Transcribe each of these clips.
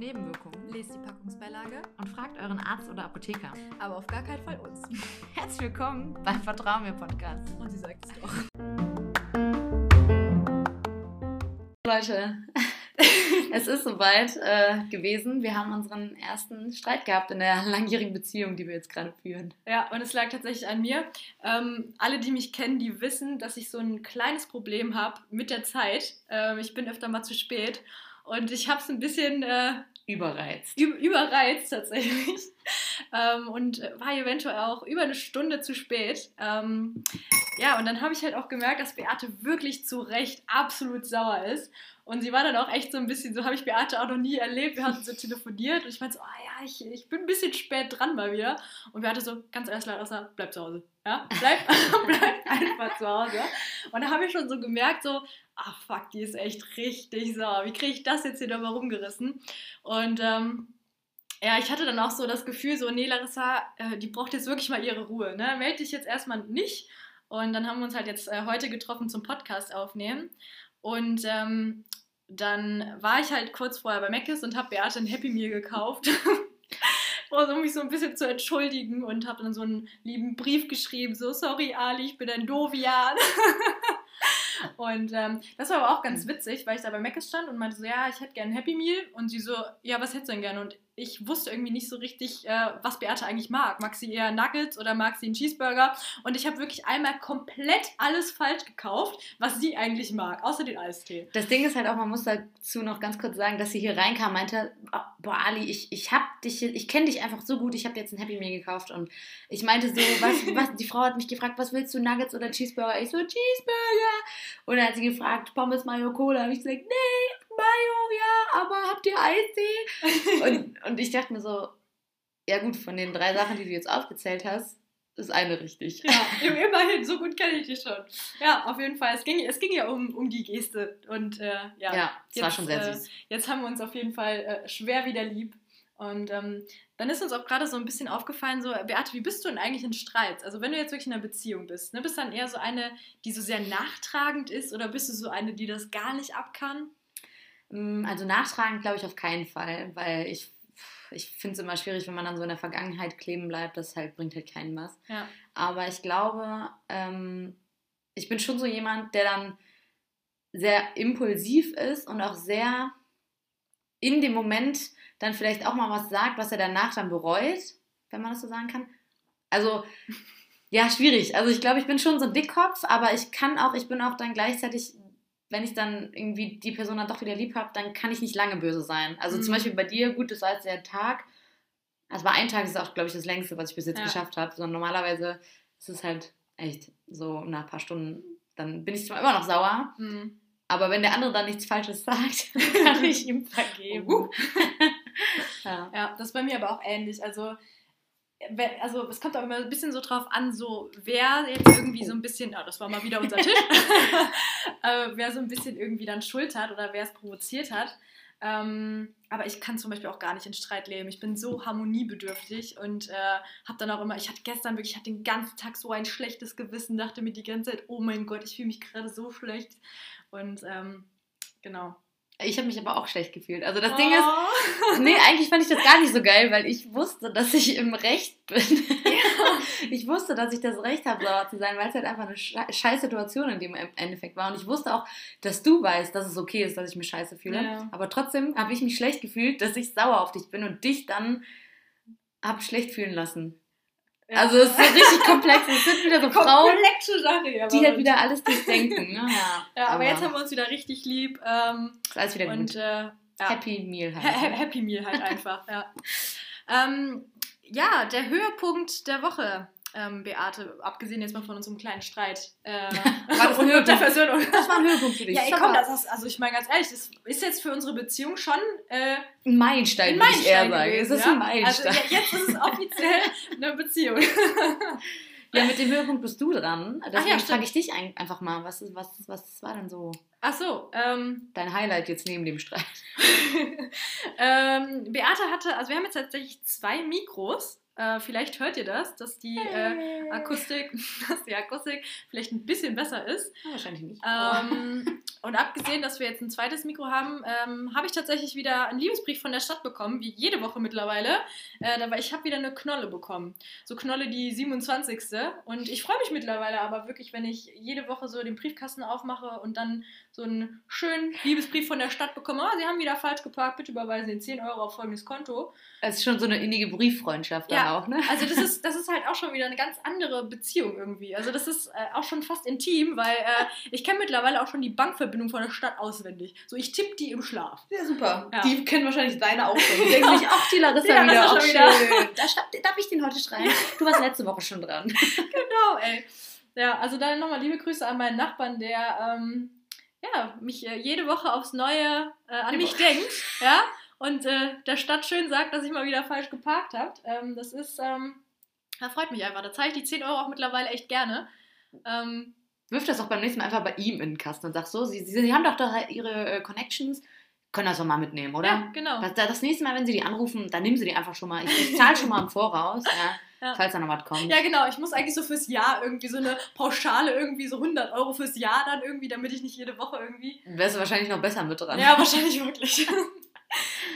Nebenwirkungen. Lest die Packungsbeilage, Und fragt euren Arzt oder Apotheker. aber auf gar keinen Fall uns. Herzlich willkommen beim Vertrauen mir Podcast. Und sie sagt es doch. Leute, es ist soweit äh, gewesen. Wir haben unseren ersten Streit gehabt in der langjährigen Beziehung, die wir jetzt gerade führen. Ja, und es lag tatsächlich an mir. Ähm, alle, die mich kennen, die wissen, dass ich so ein kleines Problem habe mit der Zeit. Ähm, ich bin öfter mal zu spät. Und ich habe es ein bisschen äh, Überreizt. überreizt tatsächlich. ähm, und war eventuell auch über eine Stunde zu spät. Ähm, ja, und dann habe ich halt auch gemerkt, dass Beate wirklich zu Recht absolut sauer ist. Und sie war dann auch echt so ein bisschen, so habe ich Beate auch noch nie erlebt. Wir hatten so telefoniert und ich meinte so, ah ja, ich, ich bin ein bisschen spät dran mal wieder. Und Beate so ganz ehrlich außer, bleib zu Hause. Ja, bleib, bleib einfach zu Hause. Und da habe ich schon so gemerkt, so, ah fuck, die ist echt richtig sauer. Wie kriege ich das jetzt hier nochmal rumgerissen? Und ähm, ja, ich hatte dann auch so das Gefühl, so, nee, Larissa, äh, die braucht jetzt wirklich mal ihre Ruhe. Ne? Meld dich jetzt erstmal nicht. Und dann haben wir uns halt jetzt äh, heute getroffen zum Podcast aufnehmen. Und ähm, dann war ich halt kurz vorher bei Mc's und habe Beate ein Happy Meal gekauft. Um mich so ein bisschen zu entschuldigen und habe dann so einen lieben Brief geschrieben, so, sorry Ali, ich bin ein Dovian. Und ähm, das war aber auch ganz witzig, weil ich da bei Mc's stand und meinte so, ja, ich hätte gerne ein Happy Meal. Und sie so, ja, was hättest du denn gerne? Und ich wusste irgendwie nicht so richtig, äh, was Beate eigentlich mag. Mag sie eher Nuggets oder mag sie einen Cheeseburger? Und ich habe wirklich einmal komplett alles falsch gekauft, was sie eigentlich mag, außer den Eistee. Das Ding ist halt auch, man muss dazu noch ganz kurz sagen, dass sie hier reinkam, meinte, oh, boah Ali, ich, ich hab dich, ich kenne dich einfach so gut, ich habe jetzt ein Happy Meal gekauft und ich meinte so, was, was, die Frau hat mich gefragt, was willst du, Nuggets oder Cheeseburger? Ich so, Cheeseburger. Und dann hat sie gefragt, Pommes, Mayo, Cola. Habe ich gesagt, nee, Mayo, ja, habt ihr Eistee? und, und ich dachte mir so, ja gut, von den drei Sachen, die du jetzt aufgezählt hast, ist eine richtig. Ja, im- immerhin, so gut kenne ich dich schon. Ja, auf jeden Fall. Es ging, es ging ja um, um die Geste. Und äh, ja, Ja, es war Jetzt, schon sehr äh, süß. jetzt haben wir uns auf jeden Fall äh, schwer wieder lieb. Und ähm, dann ist uns auch gerade so ein bisschen aufgefallen, so, Beate, wie bist du denn eigentlich in Streits? Also wenn du jetzt wirklich in einer Beziehung bist, ne, bist du dann eher so eine, die so sehr nachtragend ist oder bist du so eine, die das gar nicht ab kann? Mm, Also nachtragend glaube ich auf keinen Fall, weil ich, ich finde es immer schwierig, wenn man dann so in der Vergangenheit kleben bleibt. Das halt bringt halt keinen was. Ja. Aber ich glaube, ähm, ich bin schon so jemand, der dann sehr impulsiv ist und auch sehr in dem Moment dann vielleicht auch mal was sagt, was er danach dann bereut, wenn man das so sagen kann. Also, ja, schwierig. Also ich glaube, ich bin schon so ein Dickkopf, aber ich kann auch, ich bin auch dann gleichzeitig, wenn ich dann irgendwie die Person dann doch wieder lieb habe, dann kann ich nicht lange böse sein. Also zum Mhm. Beispiel bei dir, gut, das war jetzt der Tag. Das war ein Tag, ist auch, glaube ich, das längste, was ich bis jetzt Ja. geschafft habe. Sondern normalerweise ist es halt echt so nach ein paar Stunden, dann bin ich zwar immer noch sauer, Hm. aber wenn der andere dann nichts Falsches sagt, kann ich ihm vergeben. Uh. ja. Ja, das ist bei mir aber auch ähnlich. Also, also es kommt auch immer ein bisschen so drauf an, so wer jetzt irgendwie so ein bisschen, ah, das war mal wieder unser Tisch, äh, wer so ein bisschen irgendwie dann Schuld hat oder wer es provoziert hat. Ähm, aber ich kann zum Beispiel auch gar nicht in Streit leben. Ich bin so harmoniebedürftig und äh, habe dann auch immer, ich hatte gestern wirklich, ich hatte den ganzen Tag so ein schlechtes Gewissen, dachte mir die ganze Zeit, oh mein Gott, ich fühle mich gerade so schlecht. Und ähm, genau. Ich habe mich aber auch schlecht gefühlt. Also das Ding ist, Oh. nee, eigentlich fand ich das gar nicht so geil, weil ich wusste, dass ich im Recht bin. Ich wusste, dass ich das Recht habe, sauer zu sein, weil es halt einfach eine sche- scheiß Situation in dem Endeffekt war. Und ich wusste auch, dass du weißt, dass es okay ist, dass ich mich scheiße fühle. Ja. Aber trotzdem habe ich mich schlecht gefühlt, dass ich sauer auf dich bin und dich dann hab schlecht fühlen lassen. Ja. Also es ist so richtig komplex. Es sind wieder so Frauen, Komplexe Sache, aber die halt wieder alles durchdenken. Ne? Ja, Ja, aber, jetzt haben wir uns wieder richtig lieb. Ähm, ist alles wieder und gut. äh, ja. Happy Meal Ha- halt. ha- Happy Meal halt einfach, ja. Ähm, ja, der Höhepunkt der Woche, ähm, Beate, abgesehen jetzt mal von unserem kleinen Streit. Äh, das ein und der Höhepunkt? Versöhnung. Das war ein Höhepunkt für dich. Ja, ey, Das komm, war das ist, also ich meine ganz ehrlich, das ist jetzt für unsere Beziehung schon äh, ein Meilenstein, ein würde ich eher Meilenstein sagen. gewesen. Es ist ja? ein Meilenstein. Also ja, jetzt ist es offiziell eine Beziehung. Ja, mit dem Höhepunkt bist du dran. Deswegen ja, frage ich dich ein, einfach mal, was, ist, was, was war denn so Ach so, ähm, dein Highlight jetzt neben dem Streit? ähm, Beate hatte, also wir haben jetzt tatsächlich zwei Mikros. Äh, vielleicht hört ihr das, dass die äh, Akustik, dass die Akustik vielleicht ein bisschen besser ist. Ja, wahrscheinlich nicht. Ähm, Und abgesehen, dass wir jetzt ein zweites Mikro haben, ähm, habe ich tatsächlich wieder einen Liebesbrief von der Stadt bekommen, wie jede Woche mittlerweile. Äh, aber ich habe wieder eine Knolle bekommen. So Knolle die 27. Und ich freue mich mittlerweile aber wirklich, wenn ich jede Woche so den Briefkasten aufmache und dann so einen schönen Liebesbrief von der Stadt bekomme. Oh, Sie haben wieder falsch geparkt, bitte überweisen Sie 10 Euro auf folgendes Konto. Es ist schon so eine innige Brieffreundschaft ja, auch, ne? Also das ist, das ist halt auch schon wieder eine ganz andere Beziehung irgendwie. Also das ist äh, auch schon fast intim, weil äh, ich kenne mittlerweile auch schon die Bankverbindung von der Stadt auswendig. So, ich tippe die im Schlaf. Ja, super. Ja. Die kennen wahrscheinlich deine auch schon. Die denken sich, ach, die Larissa ja, wieder, auch schön. Da schreib, darf ich den heute schreiben? Du warst letzte Woche schon dran. genau, ey. Ja, also dann nochmal liebe Grüße an meinen Nachbarn, der ähm, ja, mich äh, jede Woche aufs Neue äh, an mich denkt. Ja, und äh, der Stadt schön sagt, dass ich mal wieder falsch geparkt habe. Ähm, das ist, ähm, das freut mich einfach. Da zahle ich die 10 Euro auch mittlerweile echt gerne. Ähm, Wirf das auch beim nächsten Mal einfach bei ihm in den Kasten und sag so, Sie, Sie, Sie haben doch da ihre äh, Connections, können das doch mal mitnehmen, oder? Ja, genau. Das, das, nächste Mal, wenn Sie die anrufen, dann nehmen Sie die einfach schon mal. Ich, ich zahle schon mal im Voraus, ja, ja. falls da noch was kommt. Ja, genau. Ich muss eigentlich so fürs Jahr irgendwie so eine Pauschale, irgendwie so 100 Euro fürs Jahr dann irgendwie, damit ich nicht jede Woche irgendwie... Wärst du wahrscheinlich noch besser mit dran. Ja, wahrscheinlich wirklich.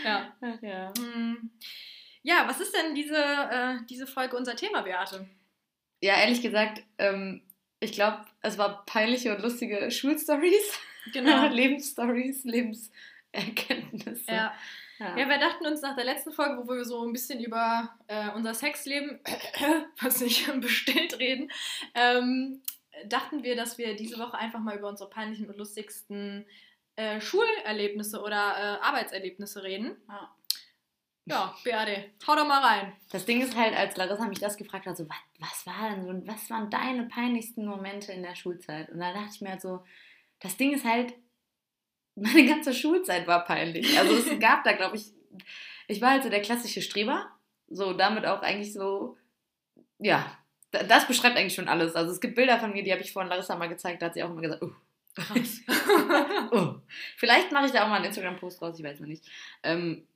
ja. Ja. Hm. ja, was ist denn diese, äh, diese Folge unser Thema, Beate? Ja, ehrlich gesagt, ähm, ich glaube, es war peinliche und lustige Schulstories. Genau. Lebensstories, Lebenserkenntnisse. Ja. Ja. ja. wir dachten uns nach der letzten Folge, wo wir so ein bisschen über äh, unser Sexleben, was nicht bestillt reden, ähm, dachten wir, dass wir diese Woche einfach mal über unsere peinlichen und lustigsten äh, Schulerlebnisse oder äh, Arbeitserlebnisse reden. Ja. Ja, Beate, hau doch mal rein. Das Ding ist halt, als Larissa mich das gefragt hat, so, was, was war denn so, was waren deine peinlichsten Momente in der Schulzeit? Und da dachte ich mir halt so, das Ding ist halt, meine ganze Schulzeit war peinlich. Also es gab da, glaube ich, ich war halt so der klassische Streber, so damit auch eigentlich so, ja, das beschreibt eigentlich schon alles. Also es gibt Bilder von mir, die habe ich vorhin Larissa mal gezeigt, da hat sie auch immer gesagt, oh, krass. oh. Vielleicht mache ich da auch mal einen Instagram-Post raus, ich weiß noch nicht. Ähm,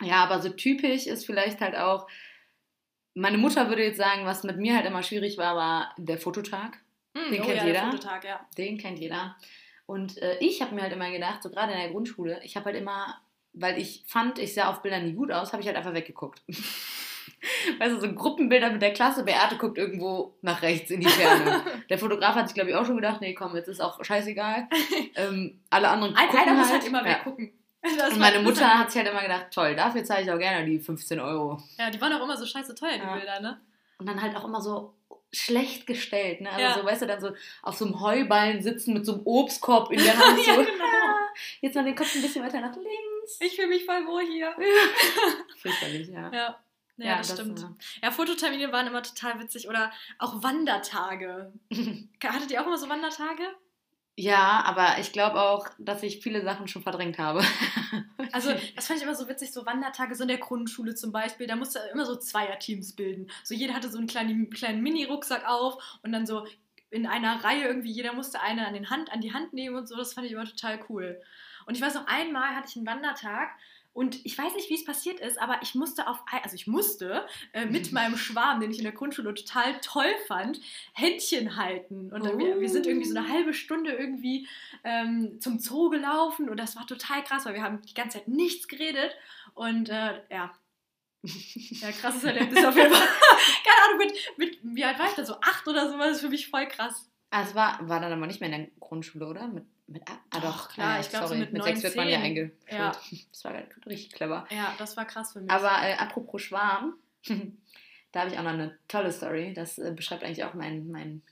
ja, aber so typisch ist vielleicht halt auch, meine Mutter würde jetzt sagen, was mit mir halt immer schwierig war, war der Fototag. Mm, Den oh kennt ja, jeder. Fototag, ja. Den kennt jeder. Und äh, ich habe mir halt immer gedacht, so gerade in der Grundschule, ich habe halt immer, weil ich fand, ich sah auf Bildern nie gut aus, habe ich halt einfach weggeguckt. weißt du, so Gruppenbilder mit der Klasse, Beate guckt irgendwo nach rechts in die Ferne. der Fotograf hat sich, glaube ich, auch schon gedacht, nee, komm, jetzt ist auch scheißegal. Ähm, alle anderen gucken Einer halt. muss halt immer weggucken. Das und meine Mutter hat sich halt immer gedacht, toll, dafür zahle ich auch gerne die 15 Euro. Ja, die waren auch immer so scheiße teuer, die ja. Bilder, ne? Und dann halt auch immer so schlecht gestellt, ne? Also ja. so, weißt du, dann so auf so einem Heuballen sitzen mit so einem Obstkorb in der Hand. So, ja, genau. jetzt mal den Kopf ein bisschen weiter nach links. Ich fühle mich voll wohl hier. Fürchterlich, ja. Ja. Ja, ja das, das, stimmt. Ja. ja, Fototermine waren immer total witzig. Oder auch Wandertage. Hattet ihr auch immer so Wandertage? Ja, aber ich glaube auch, dass ich viele Sachen schon verdrängt habe. Also, das fand ich immer so witzig, so Wandertage, so in der Grundschule zum Beispiel, da musste immer so Zweierteams bilden. So jeder hatte so einen kleinen, kleinen Mini-Rucksack auf und dann so in einer Reihe irgendwie, jeder musste eine an, den Hand, an die Hand nehmen und so, das fand ich immer total cool. Und ich weiß noch, einmal hatte ich einen Wandertag und ich weiß nicht, wie es passiert ist, aber ich musste auf, also ich musste äh, mit meinem Schwarm, den ich in der Grundschule total toll fand, Händchen halten. Und oh. wir, wir, sind irgendwie so eine halbe Stunde irgendwie ähm, zum Zoo gelaufen und das war total krass, weil wir haben die ganze Zeit nichts geredet. Und äh, ja, ja, krasses Erlebnis auf jeden Fall. Keine Ahnung, mit, mit, wie alt war ich da? So acht oder so war das für mich voll krass. Ah, es war, war dann aber nicht mehr in der Grundschule, oder? Mit mit, ah, doch, klar, äh, ich glaube, so mit, mit 9, sechs wird man ja eingeschult. Ja. Das war richtig clever. Ja, das war krass für mich. Aber äh, apropos Schwarm, da habe ich auch noch eine tolle Story. Das äh, beschreibt eigentlich auch mein, mein,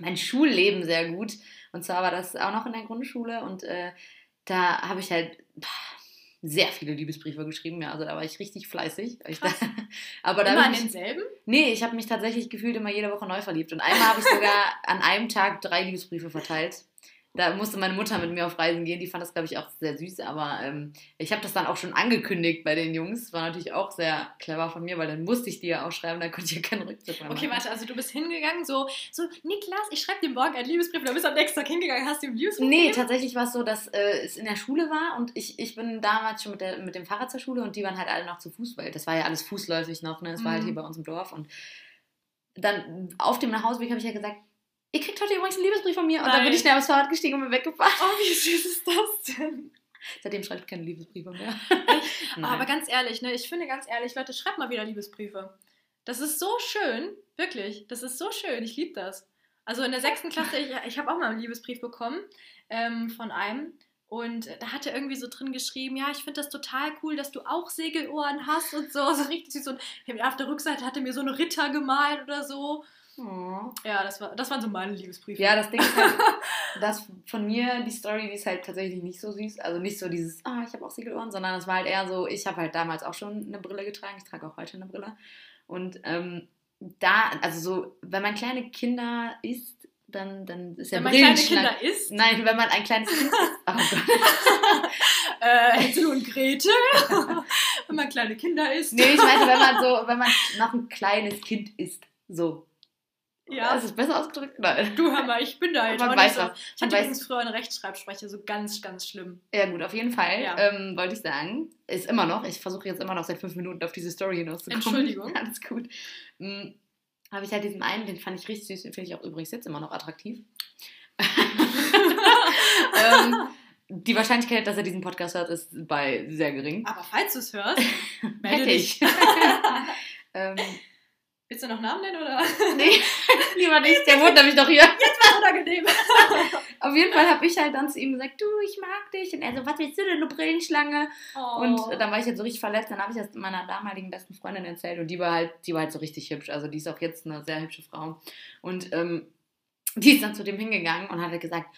mein Schulleben sehr gut. Und zwar war das auch noch in der Grundschule und äh, da habe ich halt sehr viele Liebesbriefe geschrieben. Ja, also da war ich richtig fleißig. Da, aber immer an denselben? Nee, ich habe mich tatsächlich gefühlt immer jede Woche neu verliebt. Und einmal habe ich sogar an einem Tag drei Liebesbriefe verteilt. Da musste meine Mutter mit mir auf Reisen gehen. Die fand das, glaube ich, auch sehr süß. Aber ähm, ich habe das dann auch schon angekündigt bei den Jungs. War natürlich auch sehr clever von mir, weil dann musste ich die ja auch schreiben. Da konnte ich ja keinen Rückzug mehr machen. Okay, warte. Also du bist hingegangen, so, so Niklas, ich schreibe dir morgen einen Liebesbrief. Dann bist du am nächsten Tag hingegangen, hast du ihm Liebesbrief Nee, tatsächlich war es so, dass äh, es in der Schule war. Und ich, ich bin damals schon mit, der, mit dem Fahrrad zur Schule. Und die waren halt alle noch zu Fuß, weil das war ja alles fußläufig noch. Ne? Das mhm. war halt mhm. hier bei uns im Dorf. Und dann auf dem Nachhauseweg habe ich ja gesagt, ihr kriegt heute übrigens einen Liebesbrief von mir. Und dann Nein. bin ich schnell aufs Fahrrad gestiegen und bin weggefahren. Oh, wie süß ist das denn? Seitdem schreibe ich keine Liebesbriefe mehr. Nein. Aber ganz ehrlich, ne, ich finde ganz ehrlich, Leute, schreibt mal wieder Liebesbriefe. Das ist so schön, wirklich. Das ist so schön. Ich liebe das. Also in der sechsten Klasse, ich, ich habe auch mal einen Liebesbrief bekommen ähm, von einem. Und da hat er irgendwie so drin geschrieben, ja, ich finde das total cool, dass du auch Segelohren hast und so. So richtig. Und auf der Rückseite hat er mir so einen Ritter gemalt oder so. Oh. Ja, das, war, das waren so meine Liebesbriefe. Ja, das Ding ist halt, dass von mir die Story, die ist halt tatsächlich nicht so süß. Also nicht so dieses, ah, ich habe auch Segelohren, sondern es war halt eher so, ich habe halt damals auch schon eine Brille getragen. Ich trage auch heute eine Brille. Und ähm, da, also so, wenn man kleine Kinder isst, dann, dann ist ja Wenn man kleine. Kinder isst, Nein, wenn man ein kleines Kind ist. Oh Gott. äh, Hänsel und Gretel. Wenn man kleine Kinder isst. Nee, ich meine, wenn man so, wenn man noch ein kleines Kind ist. So. Ja. Ist es besser ausgedrückt? Nein. Du hör mal, ich bin da jetzt Man weiß so. Ich hatte übrigens früher eine Rechtschreibschwäche, so ganz, ganz schlimm. Ja, gut, auf jeden Fall. Ja. Ähm, wollte ich sagen. Ist immer noch. Ich versuche jetzt immer noch seit fünf Minuten auf diese Story hinauszukommen. Entschuldigung. Alles gut. Hm, Habe ich halt diesen einen, den fand ich richtig süß, den finde ich auch übrigens jetzt immer noch attraktiv. ähm, die Wahrscheinlichkeit, dass er diesen Podcast hört, ist bei sehr gering. Aber falls du es hörst, melde dich. ich. ähm, Willst du noch Namen nennen oder? nee, lieber nicht. Der wohnt nämlich noch hier. Unangenehm. Auf jeden Fall habe ich halt dann zu ihm gesagt, du, ich mag dich. Und er so, was willst du denn, du Brillenschlange? Oh. Und dann war ich halt so richtig verletzt. Dann habe ich das meiner damaligen besten Freundin erzählt. Und die war halt, die war halt so richtig hübsch. Also die ist auch jetzt eine sehr hübsche Frau. Und ähm, die ist dann zu dem hingegangen und hat halt gesagt,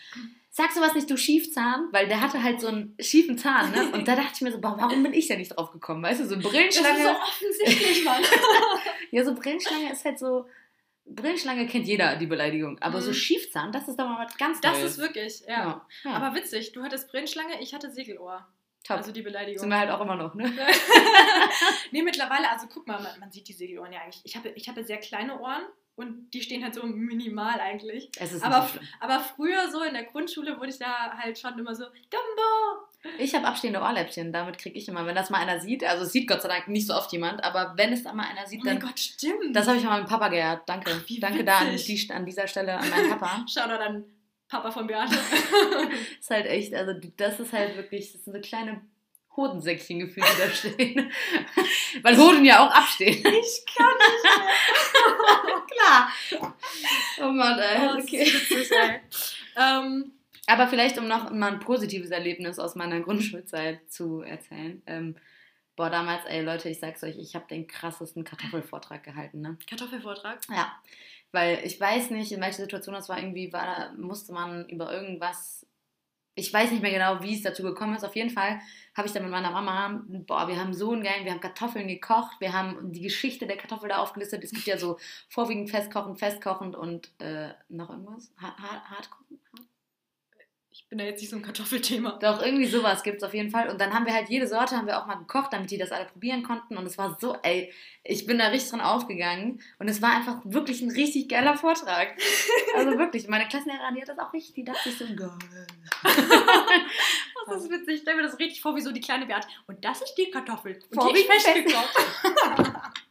sag sowas nicht, du Schiefzahn. Weil der hatte halt so einen schiefen Zahn, ne? Und da dachte ich mir so, boah, warum bin ich da nicht drauf gekommen? Weißt du, so das ist Brillenschlange. so offensichtlich, Mann. Ja, so Brillenschlange ist halt so. Brillenschlange kennt jeder, die Beleidigung. Aber so Mhm. Schiefzahn, das ist doch mal was ganz Das Neues. ist wirklich, ja. ja. ja. Aber witzig, du hattest Brillenschlange, ich hatte Segelohr. top. Also die Beleidigung. sind wir halt auch immer noch, ne? nee, mittlerweile, also guck mal, man, man sieht die Segelohren ja eigentlich. Ich habe, ich habe sehr kleine Ohren und die stehen halt so minimal eigentlich. Es ist Aber nicht. Aber früher so in der Grundschule wurde ich da halt schon immer so, Dumbo! Ich habe abstehende Ohrläppchen, damit kriege ich immer, wenn das mal einer sieht, also es sieht Gott sei Dank nicht so oft jemand, aber wenn es da mal einer sieht, Oh mein dann. Gott, stimmt. Das habe ich mal mit Papa geehrt. Danke. Ach, Danke da an, die, an dieser Stelle an meinen Papa. Schau da dann Papa von Beate. ist halt echt, also das ist halt wirklich, das sind so kleine Hodensäckchen gefühlt, die da stehen. Weil Hoden ja auch abstehen. ich kann Klar. Oh Mann, ey. Okay. ist witzig, ey. ähm, Aber vielleicht, um noch mal ein positives Erlebnis aus meiner Grundschulzeit zu erzählen. Ähm, boah, damals, ey Leute, ich sag's euch, ich habe den krassesten Kartoffelvortrag gehalten, ne? Kartoffelvortrag. Ja, weil ich weiß nicht, in welcher Situation das war. Irgendwie war, musste man über irgendwas. Ich weiß nicht mehr genau, wie es dazu gekommen ist. Auf jeden Fall habe ich dann mit meiner Mama, boah, wir haben so einen geilen, wir haben Kartoffeln gekocht, wir haben die Geschichte der Kartoffel da aufgelistet. Es gibt ja so vorwiegend festkochend, festkochend und äh, noch irgendwas? Hart, hart? Hart? Ich bin da jetzt nicht so ein Kartoffelthema. Doch, irgendwie sowas gibt es auf jeden Fall. Und dann haben wir halt jede Sorte haben wir auch mal gekocht, damit die das alle probieren konnten. Und es war so, ey, ich bin da richtig dran aufgegangen. Und es war einfach wirklich ein richtig geiler Vortrag. Also wirklich, meine Klassenlehrerin, die hat das auch richtig, die dachte sich so, geil. Das ist witzig. Ich stelle mir das richtig vor, wie so die kleine Beate. Und das ist die Kartoffel. Und die Vorwiegend ist festgekocht.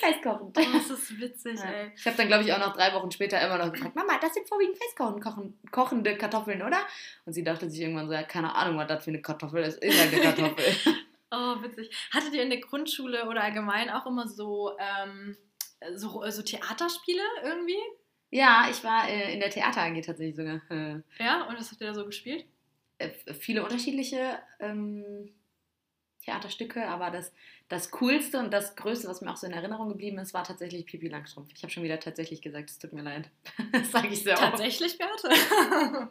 Festkochen. Oh, das ist witzig, Ja. ey. Ich habe dann, glaube ich, auch noch drei Wochen später immer noch gefragt, Mama, das sind vorwiegend festkochen, kochen, kochende Kartoffeln, oder? Und sie dachte sich irgendwann so, ja, keine Ahnung, was das für eine Kartoffel ist. Ist halt eine Kartoffel. Oh, witzig. Hattet ihr in der Grundschule oder allgemein auch immer so, ähm, so, so Theaterspiele irgendwie? ja, ich war äh, in der Theater AG tatsächlich sogar. Äh, Ja, und was habt ihr da so gespielt? äh, viele unterschiedliche ähm, Theaterstücke, aber das, das Coolste und das Größte, was mir auch so in Erinnerung geblieben ist, war tatsächlich Pipi Langstrumpf. Ich habe schon wieder tatsächlich gesagt, es tut mir leid. das sage ich sehr oft. Tatsächlich, Beate?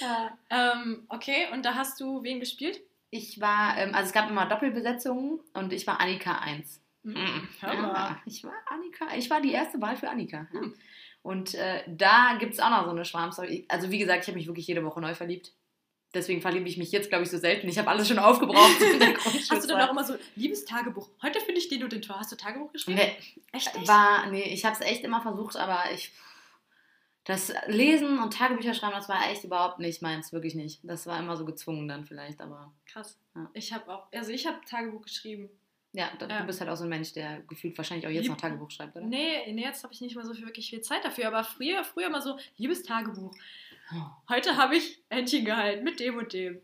Ja. ähm, okay, und da hast du wen gespielt? Ich war, ähm, also es gab immer Doppelbesetzungen und ich war Annika 1. Mhm. Hör Ja, ich war Annika, ich war die erste Wahl für Annika. Ja. Hm. Und äh, da gibt es auch noch so eine Schwarmstory. Also wie gesagt, ich habe mich wirklich jede Woche neu verliebt. Deswegen verliebe ich mich jetzt, glaube ich, so selten. Ich habe alles schon aufgebraucht Hast du dann auch immer so, liebes Tagebuch, heute finde ich den und den Tor. Hast du Tagebuch geschrieben? Nee, Echt nicht? war, nee, ich habe es echt immer versucht, aber ich. Das Lesen und Tagebücher schreiben, das war echt überhaupt nicht meins, wirklich nicht. Das war immer so gezwungen dann vielleicht, aber. Krass. Ja. Ich habe auch, also ich habe Tagebuch geschrieben. Ja, da, Ja. du bist halt auch so ein Mensch, der gefühlt wahrscheinlich auch jetzt Lieb- noch Tagebuch schreibt, oder? Nee, nee jetzt habe ich nicht mehr so viel, wirklich viel Zeit dafür. Aber früher, früher mal so, liebes Tagebuch. Heute habe ich Händchen gehalten mit dem und dem.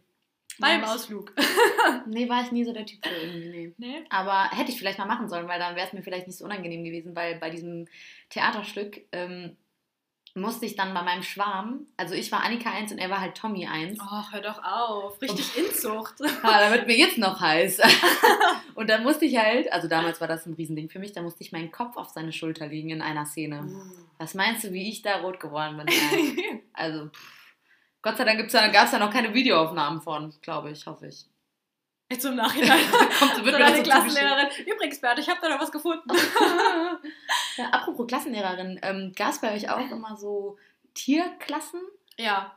Beim Nice. Ausflug. Nee, war ich nie so der Typ für irgendwie, nee. nee? Aber hätte ich vielleicht mal machen sollen, weil dann wäre es mir vielleicht nicht so unangenehm gewesen, weil bei diesem Theaterstück ähm, musste ich dann bei meinem Schwarm, also ich war Annika 1 und er war halt Tommy 1. Och, hör doch auf. Richtig Inzucht. Ah, da wird mir jetzt noch heiß. und dann musste ich halt, also damals war das ein Riesending für mich, da musste ich meinen Kopf auf seine Schulter legen in einer Szene. Was meinst du, wie ich da rot geworden bin? Also, pff. Gott sei Dank da, gab's da noch keine Videoaufnahmen von, glaube ich, hoffe ich. Jetzt im Nachhinein. Kommt, so wird das deine so Klassenlehrerin. Übrigens, Bert, ich habe da noch was gefunden. ja, apropos Klassenlehrerin, ähm, gab es bei euch auch immer so Tierklassennamen? ja,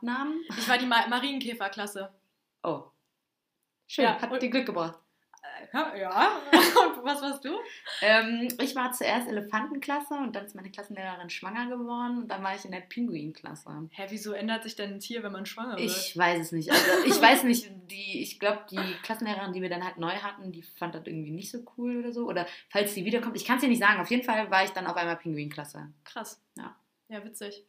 ich war die Ma Marienkäferklasse. Oh. Schön, Ja, hat dir Glück gebracht. Äh, Ja. Und was warst du? Ähm, ich war zuerst Elefantenklasse und dann ist meine Klassenlehrerin schwanger geworden und dann war ich in der Pinguinklasse. Hä, wieso ändert sich denn ein Tier, wenn man schwanger wird? Ich weiß es nicht. Also ich weiß nicht, die, ich glaube, die Klassenlehrerin, die wir dann halt neu hatten, die fand das irgendwie nicht so cool oder so. Oder falls die wiederkommt, ich kann es dir nicht sagen. Auf jeden Fall war ich dann auf einmal Pinguinklasse. Krass. Ja. Ja, witzig.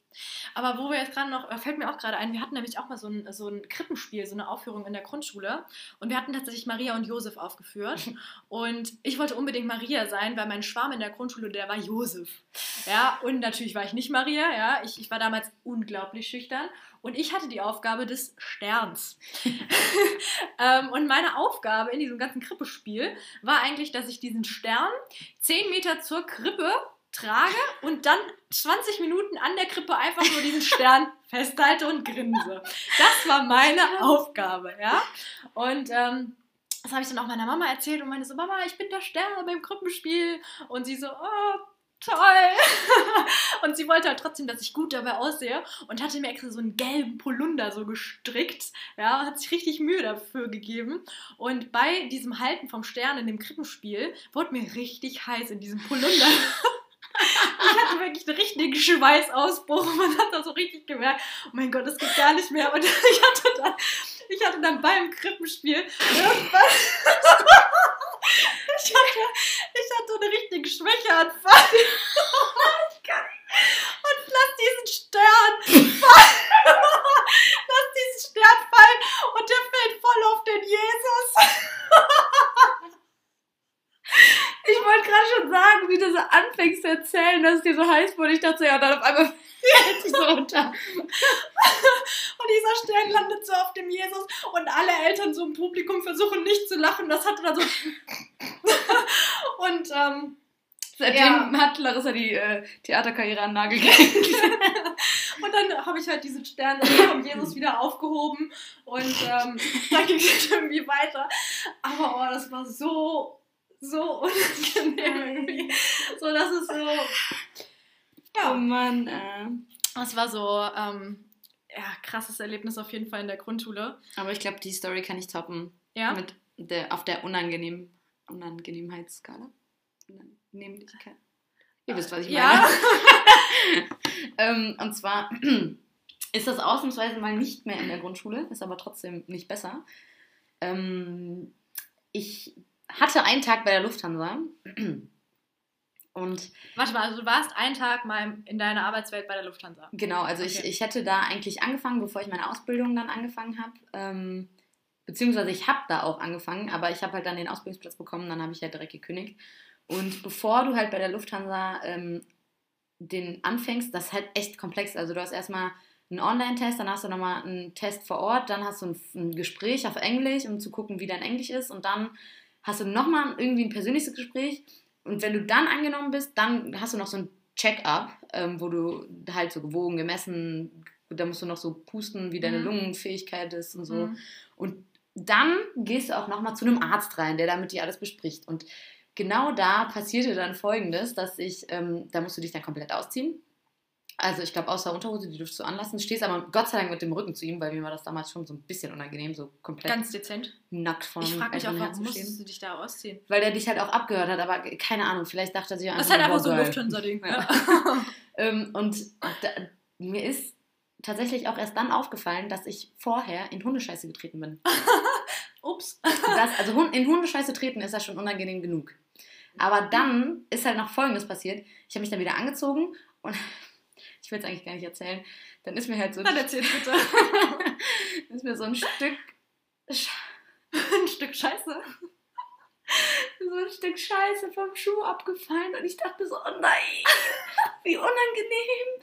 Aber wo wir jetzt gerade noch, fällt mir auch gerade ein, wir hatten nämlich auch mal so ein, so ein Krippenspiel, so eine Aufführung in der Grundschule. Und wir hatten tatsächlich Maria und Josef aufgeführt. Und ich wollte unbedingt Maria sein, weil mein Schwarm in der Grundschule, der war Josef. Ja, und natürlich war ich nicht Maria, ja. Ich, ich war damals unglaublich schüchtern. Und ich hatte die Aufgabe des Sterns. ähm, und meine Aufgabe in diesem ganzen Krippespiel war eigentlich, dass ich diesen Stern 10 Meter zur Krippe trage und dann 20 Minuten an der Krippe einfach nur diesen Stern festhalte und grinse. Das war meine Aufgabe, ja. Und ähm, das habe ich dann auch meiner Mama erzählt und meine so, Mama, ich bin der Stern beim Krippenspiel. Und sie so, oh, toll. und sie wollte halt trotzdem, dass ich gut dabei aussehe und hatte mir extra so einen gelben Polunder so gestrickt. Ja, hat sich richtig Mühe dafür gegeben. Und bei diesem Halten vom Stern in dem Krippenspiel wurde mir richtig heiß in diesem Polunder. Ich hatte wirklich einen richtigen Schweißausbruch und man hat das so richtig gemerkt, oh mein Gott, das geht gar nicht mehr. Und ich hatte dann, ich hatte dann beim Krippenspiel irgendwann, ich hatte, ich hatte einen richtigen Schwächeanfall. Ich. Und lass diesen Stern fallen. Lass diesen Stern fallen und der fällt voll auf den Jesus. Ich wollte gerade schon sagen, wie du so anfängst zu erzählen, dass es dir so heiß wurde. Ich dachte so, ja, dann auf einmal fällt sich so runter. Und dieser Stern landet so auf dem Jesus und alle Eltern so im Publikum versuchen nicht zu lachen. Das hatte dann so. und ähm, Seitdem Ja. hat Larissa die äh, Theaterkarriere an Nagel gehängt. Und dann habe ich halt diesen Stern von Jesus wieder aufgehoben und ähm, dann ging es irgendwie weiter. Aber oh, das war so, so unangenehm irgendwie. So, das ist so. Oh Ja, Mann, äh. das war so, ähm, ja, krasses Erlebnis auf jeden Fall in der Grundschule. Aber ich glaube, die Story kann ich toppen. Ja, Mit der, auf der unangenehm, Unangenehmheitsskala. Unannehmlichkeit. Ihr wisst, was ich meine. ja. ähm, und zwar ist das ausnahmsweise mal nicht mehr in der Grundschule, ist aber trotzdem nicht besser. Ähm, ich hatte einen Tag bei der Lufthansa und Warte mal, also du warst einen Tag mal in deiner Arbeitswelt bei der Lufthansa. genau, also ich, Okay. ich hätte da eigentlich angefangen, bevor ich meine Ausbildung dann angefangen habe. Ähm, beziehungsweise ich habe da auch angefangen, aber ich habe halt dann den Ausbildungsplatz bekommen, dann habe ich halt direkt gekündigt. Und bevor du halt bei der Lufthansa ähm, den anfängst, das ist halt echt komplex. Also du hast erstmal einen Online-Test, dann hast du nochmal einen Test vor Ort, dann hast du ein, ein Gespräch auf Englisch, um zu gucken, wie dein Englisch ist und dann hast du nochmal irgendwie ein persönliches Gespräch und wenn du dann angenommen bist, dann hast du noch so ein Check-up, ähm, wo du halt so gewogen, gemessen, da musst du noch so pusten, wie deine Mhm. Lungenfähigkeit ist und so. Mhm. Und dann gehst du auch nochmal zu einem Arzt rein, der damit dir alles bespricht. Und genau da passierte dann folgendes, dass ich, ähm, da musst du dich dann komplett ausziehen. Also ich glaube, außer Unterhose, die durfst du anlassen. Stehst aber Gott sei Dank mit dem Rücken zu ihm, weil mir war das damals schon so ein bisschen unangenehm, so komplett Ganz dezent. nackt vor Ich frage mich auch, warum musstest du dich da ausziehen? Weil der dich halt auch abgehört hat, aber keine Ahnung, vielleicht dachte er sich einfach Das ist halt einfach so ein. Lufthansa-Ding. Ja. Ähm, und da, mir ist tatsächlich auch erst dann aufgefallen, dass ich vorher in Hundescheiße getreten bin. Ups. Das, also in Hundescheiße treten ist ja schon unangenehm genug. Aber dann ist halt noch Folgendes passiert. Ich habe mich dann wieder angezogen und ich will es eigentlich gar nicht erzählen. Dann ist mir halt so, Dann erzähl bitte. ist mir so ein Stück, Ein Stück Scheiße. so ein Stück Scheiße vom Schuh abgefallen und ich dachte so, oh nein, wie unangenehm.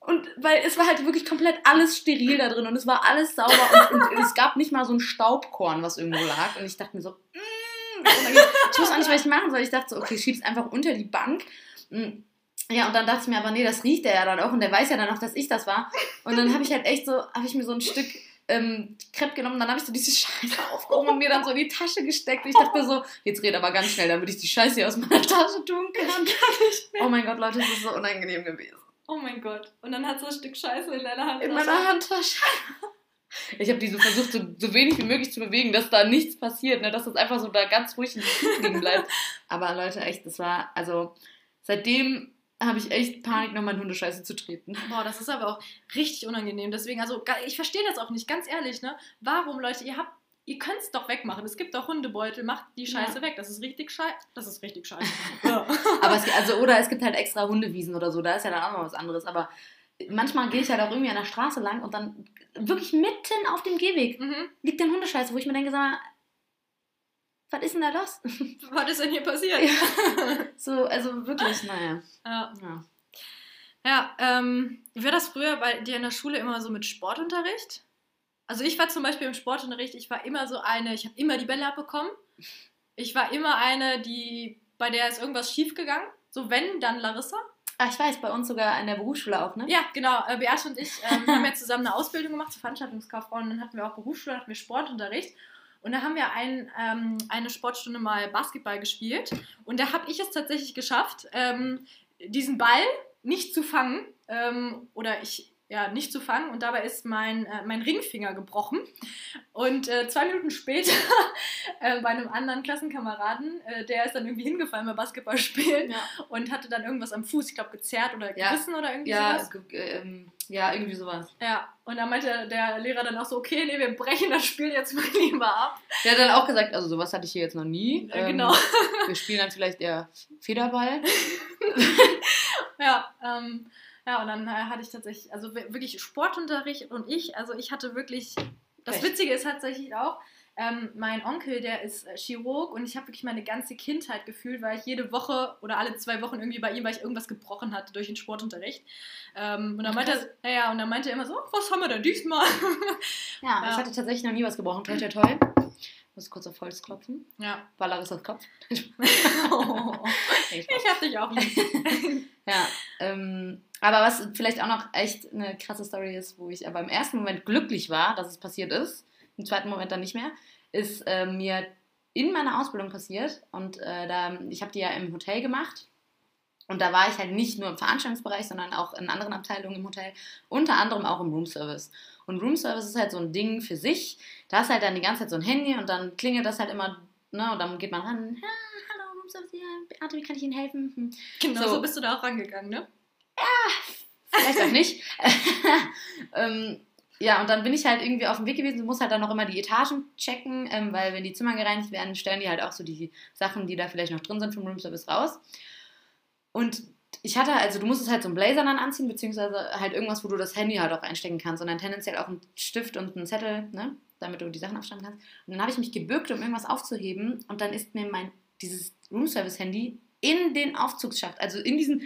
Und weil es war halt wirklich komplett alles steril da drin und es war alles sauber und, und es gab nicht mal so ein Staubkorn, was irgendwo lag. Und ich dachte mir so, mm, ich wusste auch nicht, was ich machen soll. Ich dachte so, okay, schieb's einfach unter die Bank. Mm. Ja, und dann dachte ich mir aber, nee, das riecht der ja dann auch und der weiß ja dann auch, dass ich das war. Und dann habe ich halt echt so, habe ich mir so ein Stück ähm, Crepe genommen, dann habe ich so diese Scheiße aufgehoben und mir dann so in die Tasche gesteckt. Und ich dachte mir so, jetzt red aber ganz schnell, damit ich die Scheiße hier aus meiner Tasche tun kann. Oh mein Gott, Leute, das ist so unangenehm gewesen. Oh mein Gott. Und dann hat so ein Stück Scheiße in deiner Hand. In meiner Handtasche. Ich habe die so versucht, so, so wenig wie möglich zu bewegen, dass da nichts passiert, ne? dass das einfach so da ganz ruhig liegen bleibt. Aber Leute, echt, das war, also seitdem habe ich echt Panik, noch mal in Hundescheiße zu treten. Boah, das ist aber auch richtig unangenehm. Deswegen, also ich verstehe das auch nicht, ganz ehrlich, ne? Warum, Leute, ihr habt, ihr könnt es doch wegmachen. Es gibt doch Hundebeutel, macht die Scheiße weg. Das ist richtig scheiße. Das ist richtig scheiße. ja. Aber es, also, oder es gibt halt extra Hundewiesen oder so, da ist ja dann auch noch was anderes. Aber manchmal gehe ich halt auch irgendwie an der Straße lang und dann wirklich mitten auf dem Gehweg mhm. liegt ein Hundescheiße, wo ich mir denke, sag mal, was ist denn da los? Was ist denn hier passiert? so, also wirklich, naja. Ja, Ja. ja ähm, wie war das früher bei dir in der Schule immer so mit Sportunterricht? Also ich war zum Beispiel im Sportunterricht, ich war immer so eine, ich habe immer die Bälle abbekommen. Ich war immer eine, die, bei der ist irgendwas schief gegangen. So wenn, dann Larissa. Ah, ich weiß, bei uns sogar an der Berufsschule auch, ne? Ja, genau. Äh, Beate und ich ähm, haben ja zusammen eine Ausbildung gemacht zur Veranstaltungskauffrau und dann hatten wir auch Berufsschule, hatten wir Sportunterricht. Und da haben wir ein, ähm, eine Sportstunde mal Basketball gespielt. Und da habe ich es tatsächlich geschafft, ähm, diesen Ball nicht zu fangen. Ähm, oder ich, ja, nicht zu fangen. Und dabei ist mein, äh, mein Ringfinger gebrochen. Und äh, zwei Minuten später äh, bei einem anderen Klassenkameraden, äh, der ist dann irgendwie hingefallen beim Basketballspielen Ja. und hatte dann irgendwas am Fuß, ich glaube gezerrt oder Ja. gerissen oder irgendwie Ja, sowas. ähm, ja, irgendwie sowas. Ja, und dann meinte der Lehrer dann auch so, okay, nee, wir brechen das Spiel jetzt mal lieber ab. Der hat dann auch gesagt, also sowas hatte ich hier jetzt noch nie. Ja, genau. Wir spielen dann vielleicht eher Federball. Ja, ähm, ja, und dann äh, hatte ich tatsächlich, also wir- wirklich Sportunterricht und ich, also ich hatte wirklich, das Echt? Witzige ist tatsächlich auch, ähm, mein Onkel, der ist äh, Chirurg und ich habe wirklich meine ganze Kindheit gefühlt, weil ich jede Woche oder alle zwei Wochen irgendwie bei ihm, weil ich irgendwas gebrochen hatte durch den Sportunterricht. Ähm, und dann meinte Krass. er, ja, und dann meinte er immer so, was haben wir denn diesmal? Ja, Ja. ich hatte tatsächlich noch nie was gebrochen. Toi, toi, toi. Ich muss kurz auf Holz klopfen. Ja. War Larissas Kopf. Nee, Spaß. ich hab dich auch lieb. Ja, ähm, aber was vielleicht auch noch echt eine krasse Story ist, wo ich aber im ersten Moment glücklich war, dass es passiert ist, im zweiten Moment dann nicht mehr, ist äh, mir in meiner Ausbildung passiert und äh, da, ich habe die ja im Hotel gemacht und da war ich halt nicht nur im Veranstaltungsbereich, sondern auch in anderen Abteilungen im Hotel, unter anderem auch im Roomservice. Und Roomservice ist halt so ein Ding für sich. Da ist halt dann die ganze Zeit so ein Handy und dann klingelt das halt immer, ne, und dann geht man ran, ja, hallo Roomservice, ja, Beate, wie kann ich Ihnen helfen? Hm. Genau, So. so bist du da auch rangegangen, ne? Vielleicht auch nicht. ähm, ja, und dann bin ich halt irgendwie auf dem Weg gewesen, muss halt dann noch immer die Etagen checken, ähm, weil wenn die Zimmer gereinigt werden, stellen die halt auch so die Sachen, die da vielleicht noch drin sind vom Roomservice raus. Und ich hatte, also du musstest halt so einen Blazer dann anziehen, beziehungsweise halt irgendwas, wo du das Handy halt auch einstecken kannst und dann tendenziell auch einen Stift und einen Zettel, ne, damit du die Sachen aufschreiben kannst. Und dann habe ich mich gebückt, um irgendwas aufzuheben und dann ist mir mein, dieses Roomservice-Handy in den Aufzugsschacht, also in diesen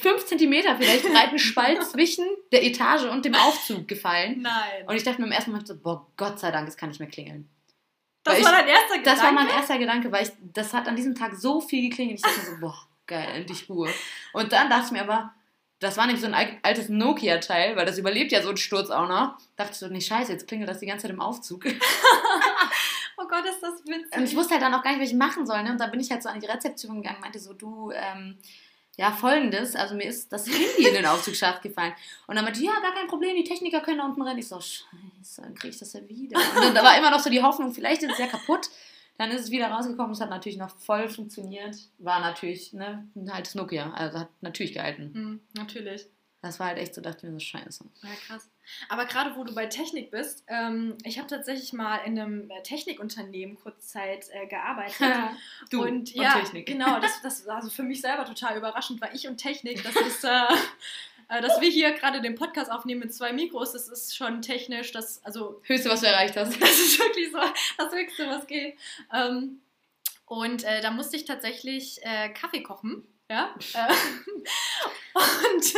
5 Zentimeter vielleicht breiten Spalt zwischen der Etage und dem Aufzug gefallen. Nein. Und ich dachte mir im ersten Moment so, boah, Gott sei Dank, es kann nicht mehr klingeln. Das weil war ich- dein erster Gedanke? Das war mein erster Gedanke, weil ich, das hat an diesem Tag so viel geklingelt. Ich dachte mir so, boah, geil, endlich Ruhe. Und dann dachte ich mir aber, das war nämlich so ein al- altes Nokia-Teil, weil das überlebt ja so einen Sturz auch noch. Dachte ich so, nee, scheiße, jetzt klingelt das die ganze Zeit im Aufzug. Oh Gott, ist das witzig. Und ich wusste halt dann auch gar nicht, was ich machen soll. Ne? Und da bin ich halt so an die Rezeption gegangen, meinte so, du, ähm, ja, folgendes, also mir ist das Handy in den Aufzugsschacht gefallen. Und dann meinte, ja, gar kein Problem, die Techniker können da unten rein. Ich so, scheiße, dann kriege ich das ja wieder. Und dann, da war immer noch so die Hoffnung, vielleicht ist es ja kaputt. Dann ist es wieder rausgekommen, es hat natürlich noch voll funktioniert. War natürlich, ne, ein altes Nokia, also hat natürlich gehalten. Hm, natürlich. Das war halt echt so, dachte ich mir so scheiße. Ja, krass. Aber gerade wo du bei Technik bist, ähm, ich habe tatsächlich mal in einem äh, Technikunternehmen kurzzeit äh, gearbeitet. Du und und ja, Technik. genau, das, das war also für mich selber total überraschend, weil ich und Technik, das ist, äh, äh, dass wir hier gerade den Podcast aufnehmen mit zwei Mikros, das ist schon technisch, das, also Höchste, was du erreicht hast. das ist wirklich so das Höchste, was geht. Ähm, und äh, da musste ich tatsächlich äh, Kaffee kochen. Ja. Äh, und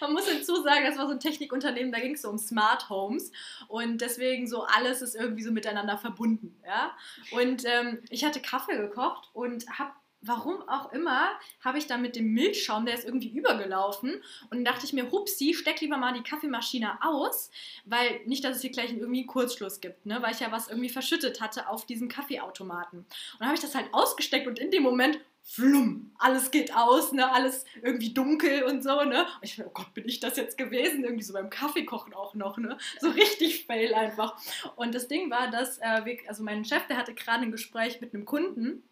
man muss hinzu sagen, das war so ein Technikunternehmen, da ging es so um Smart Homes und deswegen so alles ist irgendwie so miteinander verbunden. Ja. Und ähm, ich hatte Kaffee gekocht und habe Warum auch immer, habe ich dann mit dem Milchschaum, der ist irgendwie übergelaufen. Und dann dachte ich mir, hupsi, steck lieber mal die Kaffeemaschine aus, weil nicht, dass es hier gleich irgendwie einen Kurzschluss gibt, ne? weil ich ja was irgendwie verschüttet hatte auf diesem Kaffeeautomaten. Und dann habe ich das halt ausgesteckt und in dem Moment, flumm, alles geht aus, ne? alles irgendwie dunkel und so. Ne? Und ich oh Gott, bin ich das jetzt gewesen? Irgendwie so beim Kaffeekochen auch noch. Ne? So richtig fail einfach. Und das Ding war, dass äh, wir, also mein Chef, der hatte gerade ein Gespräch mit einem Kunden.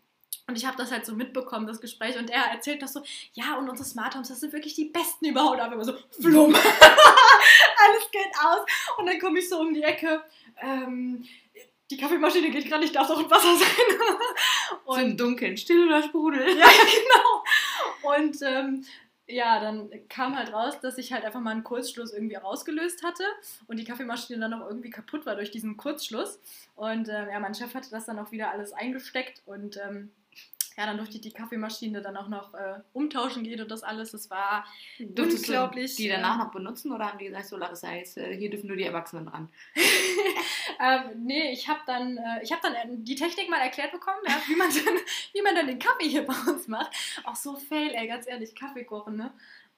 Und ich habe das halt so mitbekommen, das Gespräch. Und er erzählt das so, ja, und unsere Smart Homes, das sind wirklich die besten überhaupt. Aber immer so, flumm. Alles geht aus. Und dann komme ich so um die Ecke. Ähm, die Kaffeemaschine geht gerade nicht, darf doch ein Wasser sein. Und im Dunkeln, still oder Sprudel. ja, genau. Und ähm, ja, dann kam halt raus, dass ich halt einfach mal einen Kurzschluss irgendwie rausgelöst hatte und die Kaffeemaschine dann noch irgendwie kaputt war durch diesen Kurzschluss. Und ähm, ja, mein Chef hatte das dann auch wieder alles eingesteckt und ähm, ja, dann durfte ich die Kaffeemaschine dann auch noch äh, umtauschen gehen und das alles. Das war Durftest unglaublich. du die danach noch benutzen oder haben die gesagt, so Larissa, jetzt, äh, hier dürfen nur die Erwachsenen dran? ähm, nee, ich habe dann, äh, ich hab dann äh, die Technik mal erklärt bekommen, ja, wie, man dann, wie man dann den Kaffee hier bei uns macht. Auch so fail, ey, ganz ehrlich, Kaffee kochen, ne?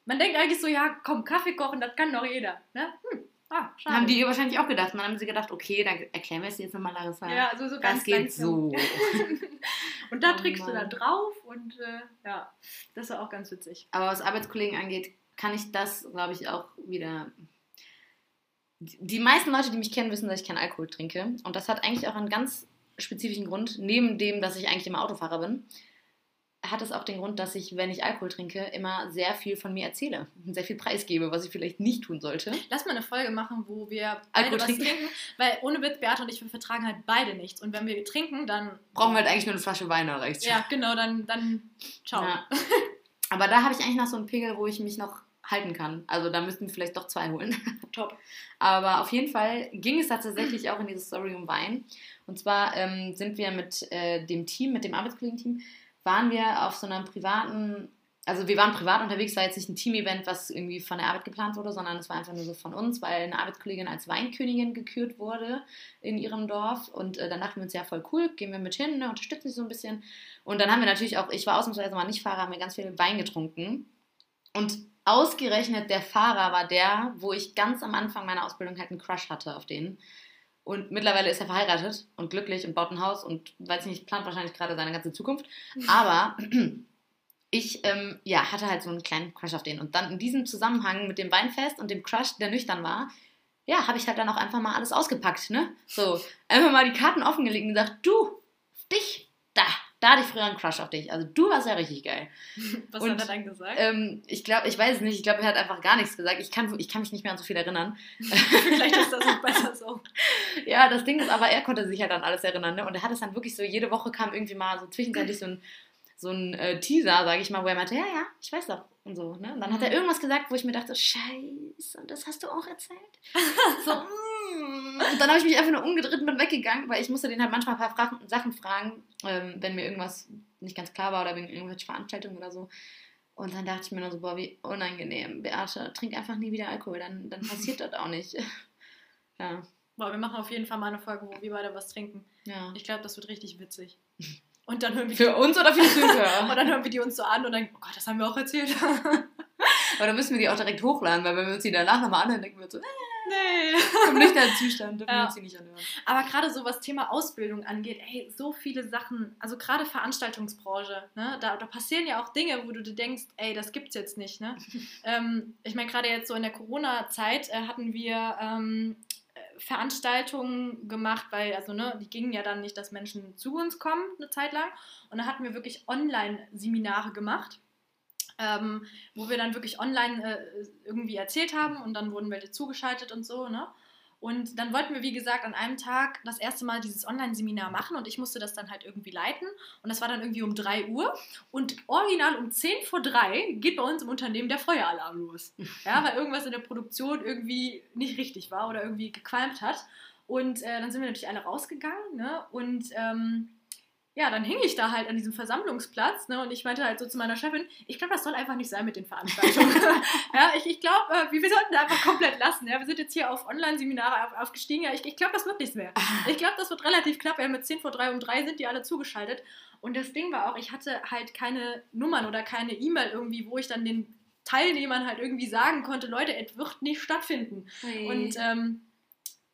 Man denkt eigentlich so, ja, komm, Kaffee kochen, das kann doch jeder, ne? Hm. Ah, schade. Haben die wahrscheinlich auch gedacht. Und dann haben sie gedacht, okay, dann erklären wir es jetzt nochmal, Larissa. ja, also so ganz das geht langsam. so. Und da Oh trickst du Mann. dann drauf und äh, ja, das war auch ganz witzig. Aber was Arbeitskollegen angeht, kann ich das, glaube ich, auch wieder. Die meisten Leute, die mich kennen, wissen, dass ich keinen Alkohol trinke. Und das hat eigentlich auch einen ganz spezifischen Grund. Neben dem, dass ich eigentlich immer Autofahrer bin, hat es auch den Grund, dass ich, wenn ich Alkohol trinke, immer sehr viel von mir erzähle und sehr viel preisgebe, was ich vielleicht nicht tun sollte. Lass mal eine Folge machen, wo wir beide Alkohol was trinken. trinken, weil ohne Witz, Beate und ich, wir vertragen halt beide nichts. Und wenn wir trinken, dann... Brauchen wir halt eigentlich nur eine Flasche Wein oder rechts. Ja, genau, dann, dann ciao. Ja. Aber da habe ich eigentlich noch so einen Pegel, wo ich mich noch halten kann. Also da müssten wir vielleicht doch zwei holen. Top. Aber auf jeden Fall ging es da tatsächlich auch in diese Story um Wein. Und zwar ähm, sind wir mit äh, dem Team, mit dem Arbeitskollegen-Team, waren wir auf so einem privaten, also wir waren privat unterwegs, war jetzt nicht ein Team-Event, was irgendwie von der Arbeit geplant wurde, sondern es war einfach nur so von uns, weil eine Arbeitskollegin als Weinkönigin gekürt wurde in ihrem Dorf. Und äh, dann dachten wir uns, ja, voll cool, gehen wir mit hin, ne, unterstützen sie so ein bisschen. Und dann haben wir natürlich auch, ich war ausnahmsweise mal nicht Fahrer, haben wir ganz viel Wein getrunken. Und ausgerechnet der Fahrer war der, wo ich ganz am Anfang meiner Ausbildung halt einen Crush hatte auf den. Und mittlerweile ist er verheiratet und glücklich und baut ein Haus und weiß nicht, plant wahrscheinlich gerade seine ganze Zukunft. Aber ich ähm, ja, hatte halt so einen kleinen Crush auf den. Und dann in diesem Zusammenhang mit dem Weinfest und dem Crush, der nüchtern war, ja, habe ich halt dann auch einfach mal alles ausgepackt, ne? So, einfach mal die Karten offengelegt und gesagt, du, dich, da, da hatte ich früher einen Crush auf dich. Also du warst ja richtig geil. Was Und, hat er dann gesagt? Ähm, ich glaube, ich weiß es nicht, ich glaube, er hat einfach gar nichts gesagt. Ich kann, ich kann mich nicht mehr an so viel erinnern. Vielleicht ist das auch besser so. Ja, das Ding ist aber, er konnte sich halt an alles erinnern, ne? Und er hat es dann wirklich so, jede Woche kam irgendwie mal so zwischenzeitlich so ein, so ein äh, Teaser, sage ich mal, wo er meinte, ja, ja, ich weiß doch. Und so, ne? Und dann hat er Mhm. irgendwas gesagt, wo ich mir dachte, scheiße, und das hast du auch erzählt? so, mm. Und dann habe ich mich einfach nur umgedreht und bin weggegangen, weil ich musste den halt manchmal ein paar Fragen, Sachen fragen, ähm, wenn mir irgendwas nicht ganz klar war oder wegen irgendwelcher Veranstaltungen oder so. Und dann dachte ich mir nur so, boah, wie unangenehm. Beate, trink einfach nie wieder Alkohol, dann, dann passiert das auch nicht. ja, Boah, wir machen auf jeden Fall mal eine Folge, wo wir beide was trinken. ja. Ich glaube, das wird richtig witzig. Und dann hören wir Für uns oder für die Zuhörer? und dann hören wir die uns so an und dann, oh Gott, das haben wir auch erzählt. Aber dann müssen wir die auch direkt hochladen, weil wenn wir uns die danach nochmal anhören, denken wir so, äh, nee. im nüchternen Zustand dürfen wir Ja. uns die nicht anhören. Aber gerade so was Thema Ausbildung angeht, ey, so viele Sachen, also gerade Veranstaltungsbranche, ne, da, da passieren ja auch Dinge, wo du dir denkst, ey, das gibt's jetzt nicht, ne? ähm, ich meine, gerade jetzt so in der Corona-Zeit äh, hatten wir ähm, äh, Veranstaltungen gemacht, weil, also, ne, die gingen ja dann nicht, dass Menschen zu uns kommen, eine Zeit lang. Und da hatten wir wirklich Online-Seminare gemacht. Ähm, wo wir dann wirklich online äh, irgendwie erzählt haben und dann wurden welche zugeschaltet und so, ne? Und dann wollten wir, wie gesagt, an einem Tag das erste Mal dieses Online-Seminar machen und ich musste das dann halt irgendwie leiten. Und das war dann irgendwie um 3 Uhr. Und original um 10 vor 3 geht bei uns im Unternehmen der Feueralarm los. Ja, weil irgendwas in der Produktion irgendwie nicht richtig war oder irgendwie gequalmt hat. Und äh, dann sind wir natürlich alle rausgegangen. Ne? Und ähm, ja, dann hing ich da halt an diesem Versammlungsplatz ne, und ich meinte halt so zu meiner Chefin, ich glaube, das soll einfach nicht sein mit den Veranstaltungen. ja, ich, ich glaube, äh, wir, sollten da einfach komplett lassen. Ja. Wir sind jetzt hier auf Online-Seminare auf, aufgestiegen. Ja, ich, ich glaube, das wird nichts mehr. Ich glaube, das wird relativ knapp. Ja, mit 10 vor 3 um 3 sind die alle zugeschaltet. Und das Ding war auch, ich hatte halt keine Nummern oder keine E-Mail irgendwie, wo ich dann den Teilnehmern halt irgendwie sagen konnte, Leute, es wird nicht stattfinden. Hey. Und ähm,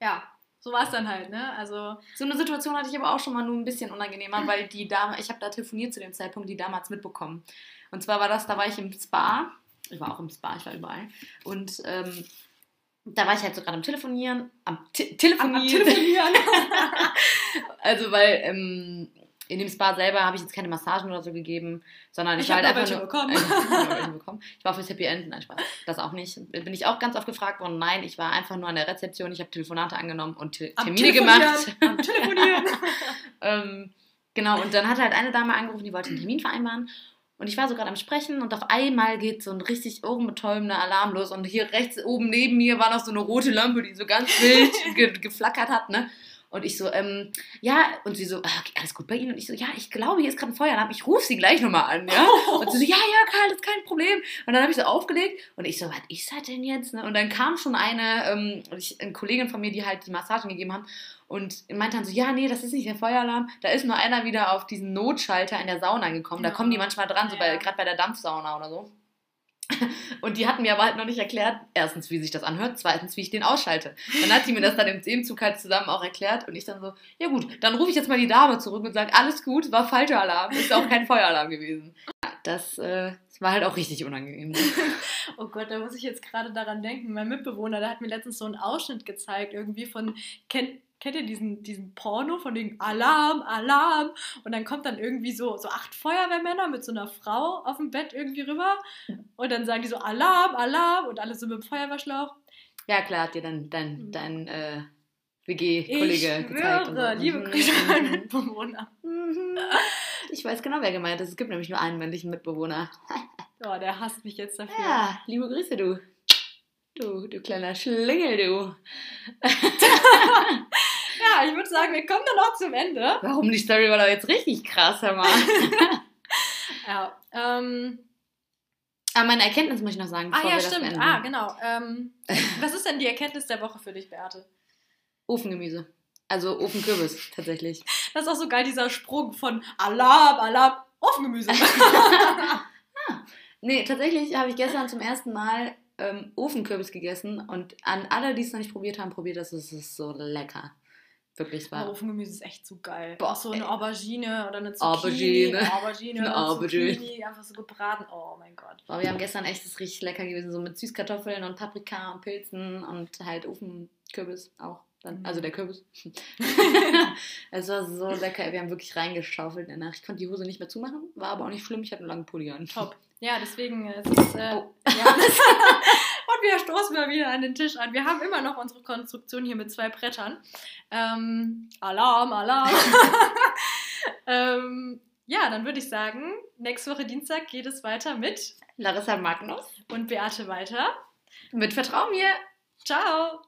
ja, so war es dann halt, ne? Also So eine Situation hatte ich aber auch schon mal nur ein bisschen unangenehmer, weil die Dame, ich habe da telefoniert zu dem Zeitpunkt, die damals mitbekommen. Und zwar war das, da war ich im Spa, ich war auch im Spa, ich war überall. Und ähm, da war ich halt so gerade am Telefonieren, am Te Telefonieren. am Telefonieren. also weil ähm, in dem Spa selber habe ich jetzt keine Massagen oder so gegeben, sondern ich, Ich war halt einfach nur, bekommen. Welche bekommen. Ich war fürs Happy End, nein Spaß, das auch nicht. Bin ich auch ganz oft gefragt worden, nein, ich war einfach nur an der Rezeption, ich habe Telefonate angenommen und Te Am Termine gemacht. Am Telefonieren. Ähm, genau, und dann hat halt eine Dame angerufen, die wollte einen Termin vereinbaren. Und ich war so gerade am Sprechen und auf einmal geht so ein richtig ohrenbetäubender Alarm los. Und hier rechts oben neben mir war noch so eine rote Lampe, die so ganz wild ge geflackert hat, ne? Und ich so, ähm, ja, und sie so, ah, okay, alles gut bei Ihnen? Und ich so, ja, ich glaube, hier ist gerade ein Feueralarm, ich rufe Sie gleich nochmal an, ja? Und sie so, ja, ja, Karl, das ist kein Problem. Und dann habe ich so aufgelegt und ich so, was ist das denn jetzt? Ne? Und dann kam schon eine, ähm, ich, eine Kollegin von mir, die halt die Massagen gegeben haben und meinte dann so, ja, nee, das ist nicht der Feueralarm, da ist nur einer wieder auf diesen Notschalter in der Sauna gekommen. Da kommen die manchmal dran, so gerade bei der Dampfsauna oder so. Und die hatten mir aber halt noch nicht erklärt, erstens, wie sich das anhört, zweitens, wie ich den ausschalte. Dann hat sie mir das dann im Thementzug halt zusammen auch erklärt und ich dann so, ja gut, dann rufe ich jetzt mal die Dame zurück und sage, alles gut, war falscher Alarm, ist auch kein Feueralarm gewesen. Ja, Das, äh, war halt auch richtig unangenehm. ne? Oh Gott, da muss ich jetzt gerade daran denken. Mein Mitbewohner, der hat mir letztens so einen Ausschnitt gezeigt, irgendwie von, kennt, kennt ihr diesen, diesen Porno von dem Alarm, Alarm? Und dann kommt dann irgendwie so, so acht Feuerwehrmänner mit so einer Frau auf dem Bett irgendwie rüber. Und dann sagen die so Alarm, Alarm und alle so mit dem Feuerwehrschlauch. Ja, klar, hat dir dann dein, dein äh, Ich WG-Kollege gezeigt. schwöre, so. liebe Mhm, Grüße an mhm. Mitbewohner. Mhm. Ich weiß genau, wer gemeint ist. Es gibt nämlich nur einen männlichen Mitbewohner. Oh, der hasst mich jetzt dafür. Ja, liebe Grüße, du. Du, du kleiner Schlingel, du. Ja, ich würde sagen, wir kommen dann auch zum Ende. Warum die Story war doch jetzt richtig krass, hör mal. Ja, ähm, Aber meine Erkenntnis muss ich noch sagen, ah ja, stimmt. Ah, genau. Ähm, was ist denn die Erkenntnis der Woche für dich, Beate? Ofengemüse. Also Ofenkürbis, tatsächlich. Das ist auch so geil, dieser Sprung von Alarm, Alarm, Ofengemüse. Nee, tatsächlich habe ich gestern zum ersten Mal ähm, Ofenkürbis gegessen und an alle, die es noch nicht probiert haben, probiert das. Es ist so lecker. Wirklich, war. Ofengemüse ist echt so geil. Boah, auch so eine. Aubergine oder eine Zucchini. Aubergine. Aubergine, Eine Aubergine. Zucchini, einfach so gebraten. Oh mein Gott. Boah, wir haben gestern echt das richtig lecker gewesen, so mit Süßkartoffeln und Paprika und Pilzen und halt Ofenkürbis auch. Dann, Mhm. Also der Kürbis. es war so lecker. Wir haben wirklich reingeschaufelt in der Nacht. Ich konnte die Hose nicht mehr zumachen, war aber auch nicht schlimm. Ich hatte einen langen Pulli an. Top. Ja, deswegen äh, es ist äh, Oh. ja. Und wir stoßen mal wieder an den Tisch an. Wir haben immer noch unsere Konstruktion hier mit zwei Brettern. Ähm, Alarm, Alarm. ähm, ja, dann würde ich sagen, nächste Woche Dienstag geht es weiter mit Larissa Magnus. und Beate weiter. Mit Vertrau mir. Ciao!